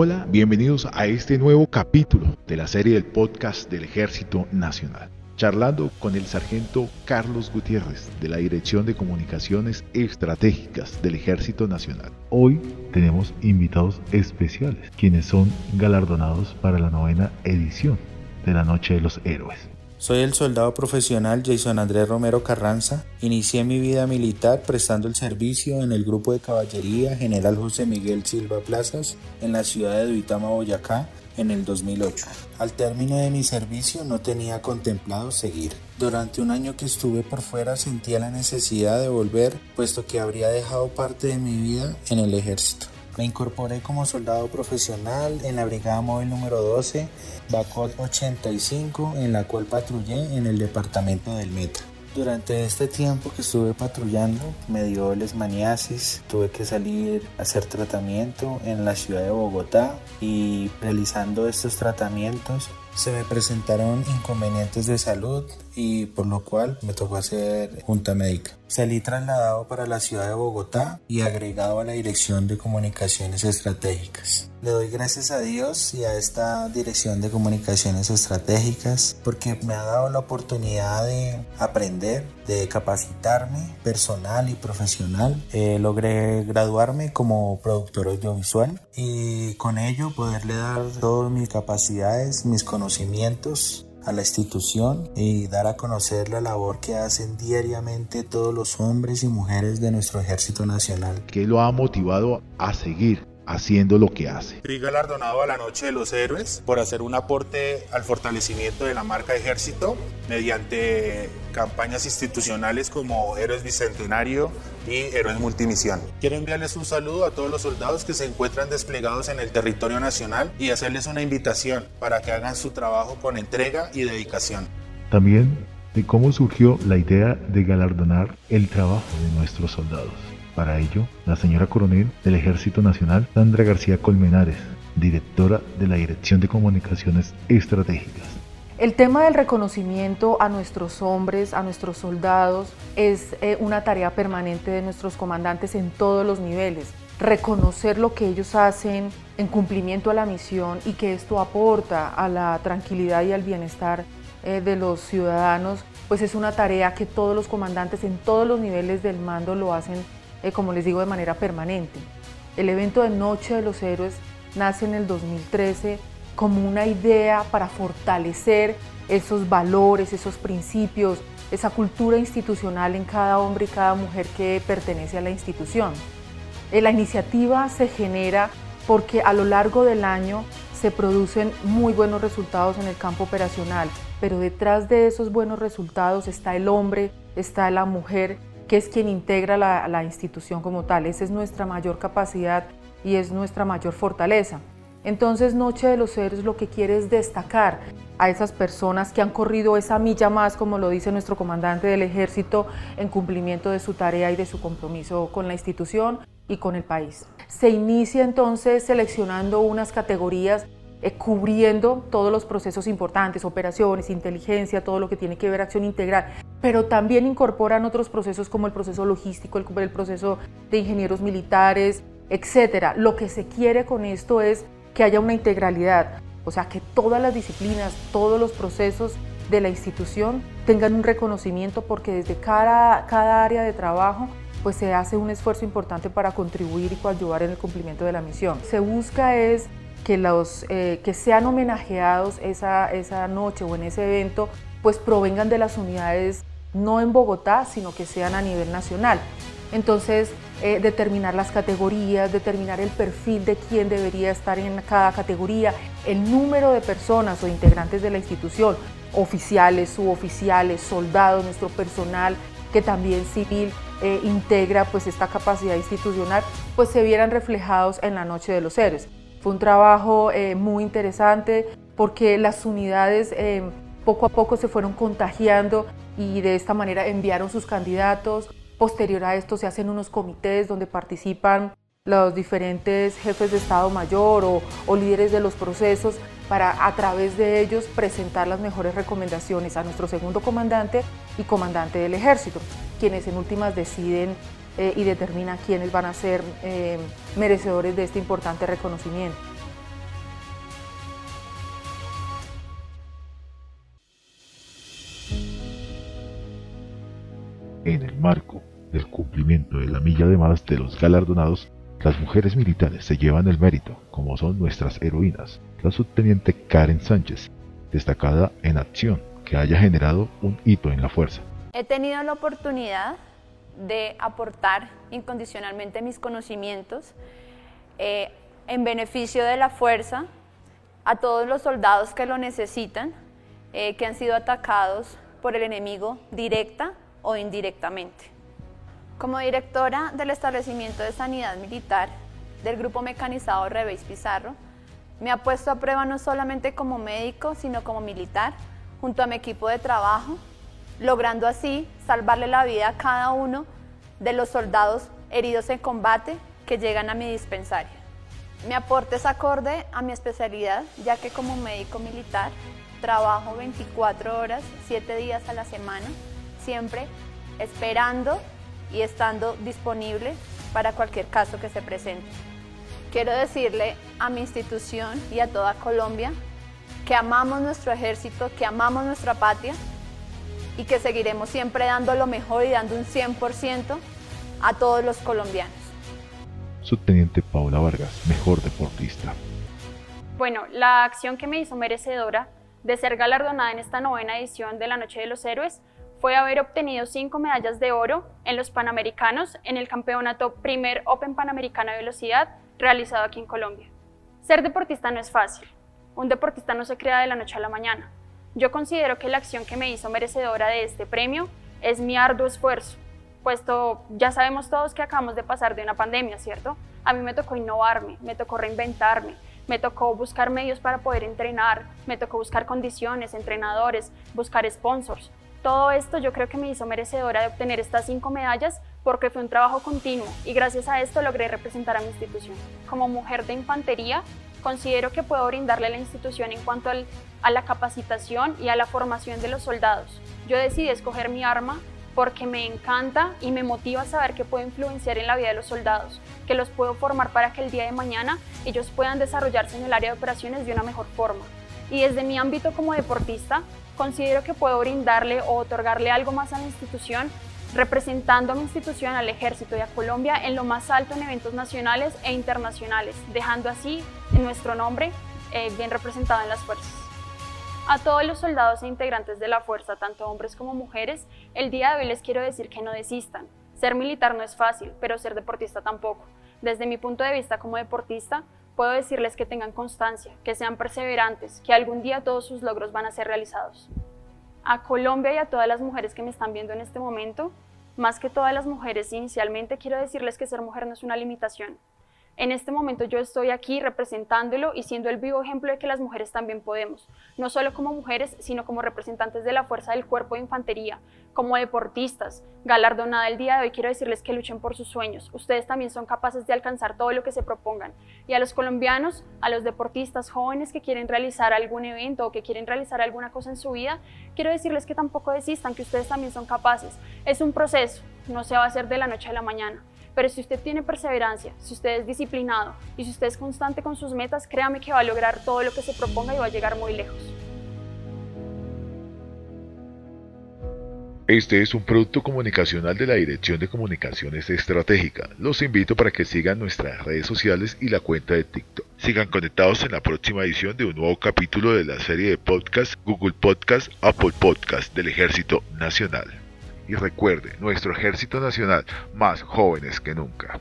Hola, bienvenidos a este nuevo capítulo de la serie del podcast del Ejército Nacional. Charlando con el sargento Carlos Gutiérrez de la Dirección de Comunicaciones Estratégicas del Ejército Nacional. Hoy tenemos invitados especiales, quienes son galardonados para la novena edición de la Noche de los Héroes. Soy el soldado profesional Jason Andrés Romero Carranza. Inicié mi vida militar prestando el servicio en el grupo de caballería General José Miguel Silva Plazas en la ciudad de Duitama, Boyacá, en el 2008. Al término de mi servicio no tenía contemplado seguir. Durante un año que estuve por fuera sentía la necesidad de volver, puesto que habría dejado parte de mi vida en el ejército. Me incorporé como soldado profesional en la Brigada Móvil número 12, BACOT 85, en la cual patrullé en el departamento del Meta. Durante este tiempo que estuve patrullando me dio lesmaniasis, tuve que salir a hacer tratamiento en la ciudad de Bogotá y realizando estos tratamientos se me presentaron inconvenientes de salud y por lo cual me tocó hacer junta médica. Salí trasladado para la ciudad de Bogotá y agregado a la Dirección de Comunicaciones Estratégicas. Le doy gracias a Dios y a esta Dirección de Comunicaciones Estratégicas porque me ha dado la oportunidad de aprender, de capacitarme personal y profesional. Eh, logré graduarme como productor audiovisual y con ello poderle dar todas mis capacidades, mis conocimientos a la institución y dar a conocer la labor que hacen diariamente todos los hombres y mujeres de nuestro Ejército Nacional. ¿Qué lo ha motivado a seguir haciendo lo que hace. Fui galardonado a la Noche de los Héroes por hacer un aporte al fortalecimiento de la marca Ejército mediante campañas institucionales como Héroes Bicentenario y Héroes Multimisión. Quiero enviarles un saludo a todos los soldados que se encuentran desplegados en el territorio nacional y hacerles una invitación para que hagan su trabajo con entrega y dedicación. También de cómo surgió la idea de galardonar el trabajo de nuestros soldados. Para ello, la señora coronel del Ejército Nacional, Sandra García Colmenares, directora de la Dirección de Comunicaciones Estratégicas. El tema del reconocimiento a nuestros hombres, a nuestros soldados, es eh, una tarea permanente de nuestros comandantes en todos los niveles. Reconocer lo que ellos hacen en cumplimiento a la misión y que esto aporta a la tranquilidad y al bienestar eh, de los ciudadanos, pues es una tarea que todos los comandantes en todos los niveles del mando lo hacen eh, como les digo, de manera permanente. El evento de Noche de los Héroes nace en el 2013 como una idea para fortalecer esos valores, esos principios, esa cultura institucional en cada hombre y cada mujer que pertenece a la institución. Eh, la iniciativa se genera porque a lo largo del año se producen muy buenos resultados en el campo operacional, pero detrás de esos buenos resultados está el hombre, está la mujer que es quien integra la, institución como tal. Esa es nuestra mayor capacidad y es nuestra mayor fortaleza. Entonces Noche de los Héroes lo que quiere es destacar a esas personas que han corrido esa milla más, como lo dice nuestro comandante del ejército, en cumplimiento de su tarea y de su compromiso con la institución y con el país. Se inicia entonces seleccionando unas categorías eh, cubriendo todos los procesos importantes, operaciones, inteligencia, todo lo que tiene que ver acción integral, pero también incorporan otros procesos como el proceso logístico, el, el proceso de ingenieros militares, etcétera. Lo que se quiere con esto es que haya una integralidad, o sea, que todas las disciplinas, todos los procesos de la institución tengan un reconocimiento porque desde cada, cada área de trabajo pues se hace un esfuerzo importante para contribuir y coadyuvar en el cumplimiento de la misión. Se busca es que, los, eh, que sean homenajeados esa, esa noche o en ese evento, pues provengan de las unidades no en Bogotá, sino que sean a nivel nacional. Entonces, eh, determinar las categorías, determinar el perfil de quién debería estar en cada categoría, el número de personas o integrantes de la institución, oficiales, suboficiales, soldados, nuestro personal que también civil eh, integra pues esta capacidad institucional, pues se vieran reflejados en la Noche de los Héroes. Fue un trabajo eh, muy interesante porque las unidades eh, poco a poco se fueron contagiando y de esta manera enviaron sus candidatos. Posterior a esto se hacen unos comités donde participan los diferentes jefes de Estado Mayor o, líderes de los procesos para a través de ellos presentar las mejores recomendaciones a nuestro segundo comandante y comandante del ejército, quienes en últimas deciden eh, y determina quiénes van a ser eh, merecedores de este importante reconocimiento. En el marco del cumplimiento de la milla de más de los galardonados, las mujeres militares se llevan el mérito, como son nuestras heroínas, la subteniente Karen Sánchez, destacada en acción, que haya generado un hito en la fuerza. He tenido la oportunidad de aportar incondicionalmente mis conocimientos eh, en beneficio de la fuerza a todos los soldados que lo necesitan, eh, que han sido atacados por el enemigo directa o indirectamente. Como directora del establecimiento de sanidad militar del Grupo Mecanizado Reveis Pizarro, me ha puesto a prueba no solamente como médico, sino como militar, junto a mi equipo de trabajo, logrando así salvarle la vida a cada uno de los soldados heridos en combate que llegan a mi dispensario. Mi aporte es acorde a mi especialidad, ya que como médico militar trabajo 24 horas, 7 días a la semana, siempre esperando y estando disponible para cualquier caso que se presente. Quiero decirle a mi institución y a toda Colombia que amamos nuestro ejército, que amamos nuestra patria y que seguiremos siempre dando lo mejor y dando un 100% a todos los colombianos. Subteniente Paula Vargas, mejor deportista. Bueno, la acción que me hizo merecedora de ser galardonada en esta novena edición de la Noche de los Héroes fue haber obtenido cinco medallas de oro en los Panamericanos en el campeonato primer Open Panamericano de Velocidad realizado aquí en Colombia. Ser deportista no es fácil. Un deportista no se crea de la noche a la mañana. Yo considero que la acción que me hizo merecedora de este premio es mi arduo esfuerzo, puesto ya sabemos todos que acabamos de pasar de una pandemia, ¿cierto? A mí me tocó innovarme, me tocó reinventarme, me tocó buscar medios para poder entrenar, me tocó buscar condiciones, entrenadores, buscar sponsors. Todo esto yo creo que me hizo merecedora de obtener estas cinco medallas porque fue un trabajo continuo y gracias a esto logré representar a mi institución. Como mujer de infantería, considero que puedo brindarle a la institución en cuanto a la capacitación y a la formación de los soldados. Yo decidí escoger mi arma porque me encanta y me motiva saber que puedo influenciar en la vida de los soldados, que los puedo formar para que el día de mañana ellos puedan desarrollarse en el área de operaciones de una mejor forma. Y desde mi ámbito como deportista, considero que puedo brindarle o otorgarle algo más a la institución representando a mi institución, al ejército y a Colombia en lo más alto en eventos nacionales e internacionales, dejando así nuestro nombre eh, bien representado en las fuerzas. A todos los soldados e integrantes de la fuerza, tanto hombres como mujeres, el día de hoy les quiero decir que no desistan. Ser militar no es fácil, pero ser deportista tampoco. Desde mi punto de vista como deportista, puedo decirles que tengan constancia, que sean perseverantes, que algún día todos sus logros van a ser realizados. A Colombia y a todas las mujeres que me están viendo en este momento, más que todas las mujeres inicialmente, quiero decirles que ser mujer no es una limitación, en este momento yo estoy aquí representándolo y siendo el vivo ejemplo de que las mujeres también podemos, no solo como mujeres, sino como representantes de la fuerza del cuerpo de infantería, como deportistas. Galardonada el día de hoy, quiero decirles que luchen por sus sueños. Ustedes también son capaces de alcanzar todo lo que se propongan. Y a los colombianos, a los deportistas jóvenes que quieren realizar algún evento o que quieren realizar alguna cosa en su vida, quiero decirles que tampoco desistan, que ustedes también son capaces. Es un proceso, no se va a hacer de la noche a la mañana. Pero si usted tiene perseverancia, si usted es disciplinado y si usted es constante con sus metas, créame que va a lograr todo lo que se proponga y va a llegar muy lejos. Este es un producto comunicacional de la Dirección de Comunicaciones Estratégica. Los invito para que sigan nuestras redes sociales y la cuenta de TikTok. Sigan conectados en la próxima edición de un nuevo capítulo de la serie de podcast Google Podcast, Apple Podcast del Ejército Nacional y recuerde, nuestro ejército nacional más jóvenes que nunca.